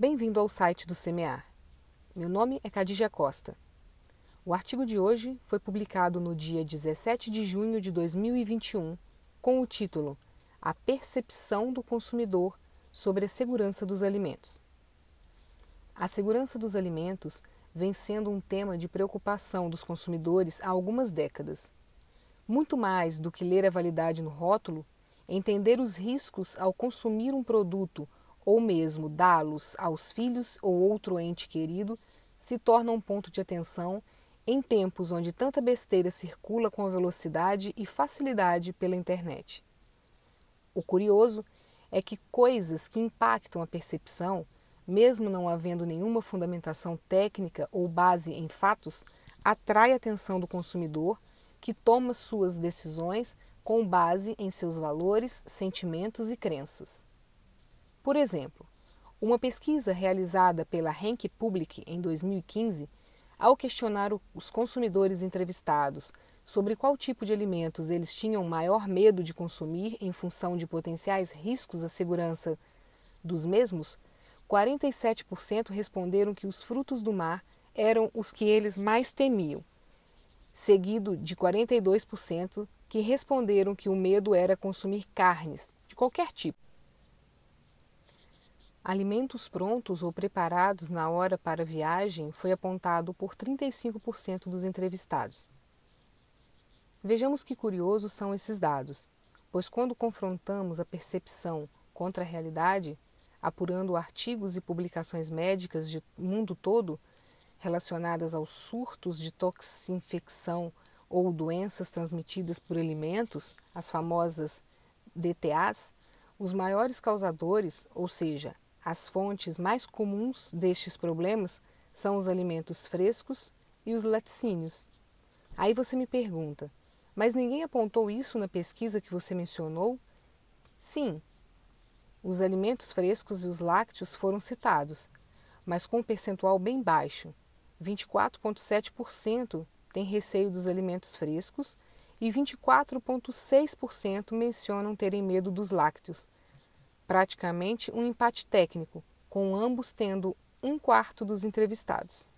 Bem-vindo ao site do Semear. Meu nome é Cadija Costa. O artigo de hoje foi publicado no dia 17 de junho de 2021 com o título A percepção do consumidor sobre a segurança dos alimentos. A segurança dos alimentos vem sendo um tema de preocupação dos consumidores há algumas décadas. Muito mais do que ler a validade no rótulo, entender os riscos ao consumir um produto ou mesmo dá-los aos filhos ou outro ente querido se torna um ponto de atenção em tempos onde tanta besteira circula com velocidade e facilidade pela internet. O curioso é que coisas que impactam a percepção, mesmo não havendo nenhuma fundamentação técnica ou base em fatos, atrai a atenção do consumidor que toma suas decisões com base em seus valores, sentimentos e crenças. Por exemplo, uma pesquisa realizada pela Henk Public em 2015, ao questionar os consumidores entrevistados sobre qual tipo de alimentos eles tinham maior medo de consumir em função de potenciais riscos à segurança dos mesmos, 47% responderam que os frutos do mar eram os que eles mais temiam, seguido de 42% que responderam que o medo era consumir carnes, de qualquer tipo. Alimentos prontos ou preparados na hora para viagem foi apontado por 35% dos entrevistados. Vejamos que curiosos são esses dados, pois quando confrontamos a percepção contra a realidade, apurando artigos e publicações médicas de mundo todo relacionadas aos surtos de toxinfecção ou doenças transmitidas por alimentos, as famosas DTAs, os maiores causadores, ou seja, as fontes mais comuns destes problemas, são os alimentos frescos e os laticínios. Aí você me pergunta, mas ninguém apontou isso na pesquisa que você mencionou? Sim, os alimentos frescos e os lácteos foram citados, mas com um percentual bem baixo. 24,7% tem receio dos alimentos frescos e 24,6% mencionam terem medo dos lácteos. Praticamente um empate técnico, com ambos tendo um quarto dos entrevistados.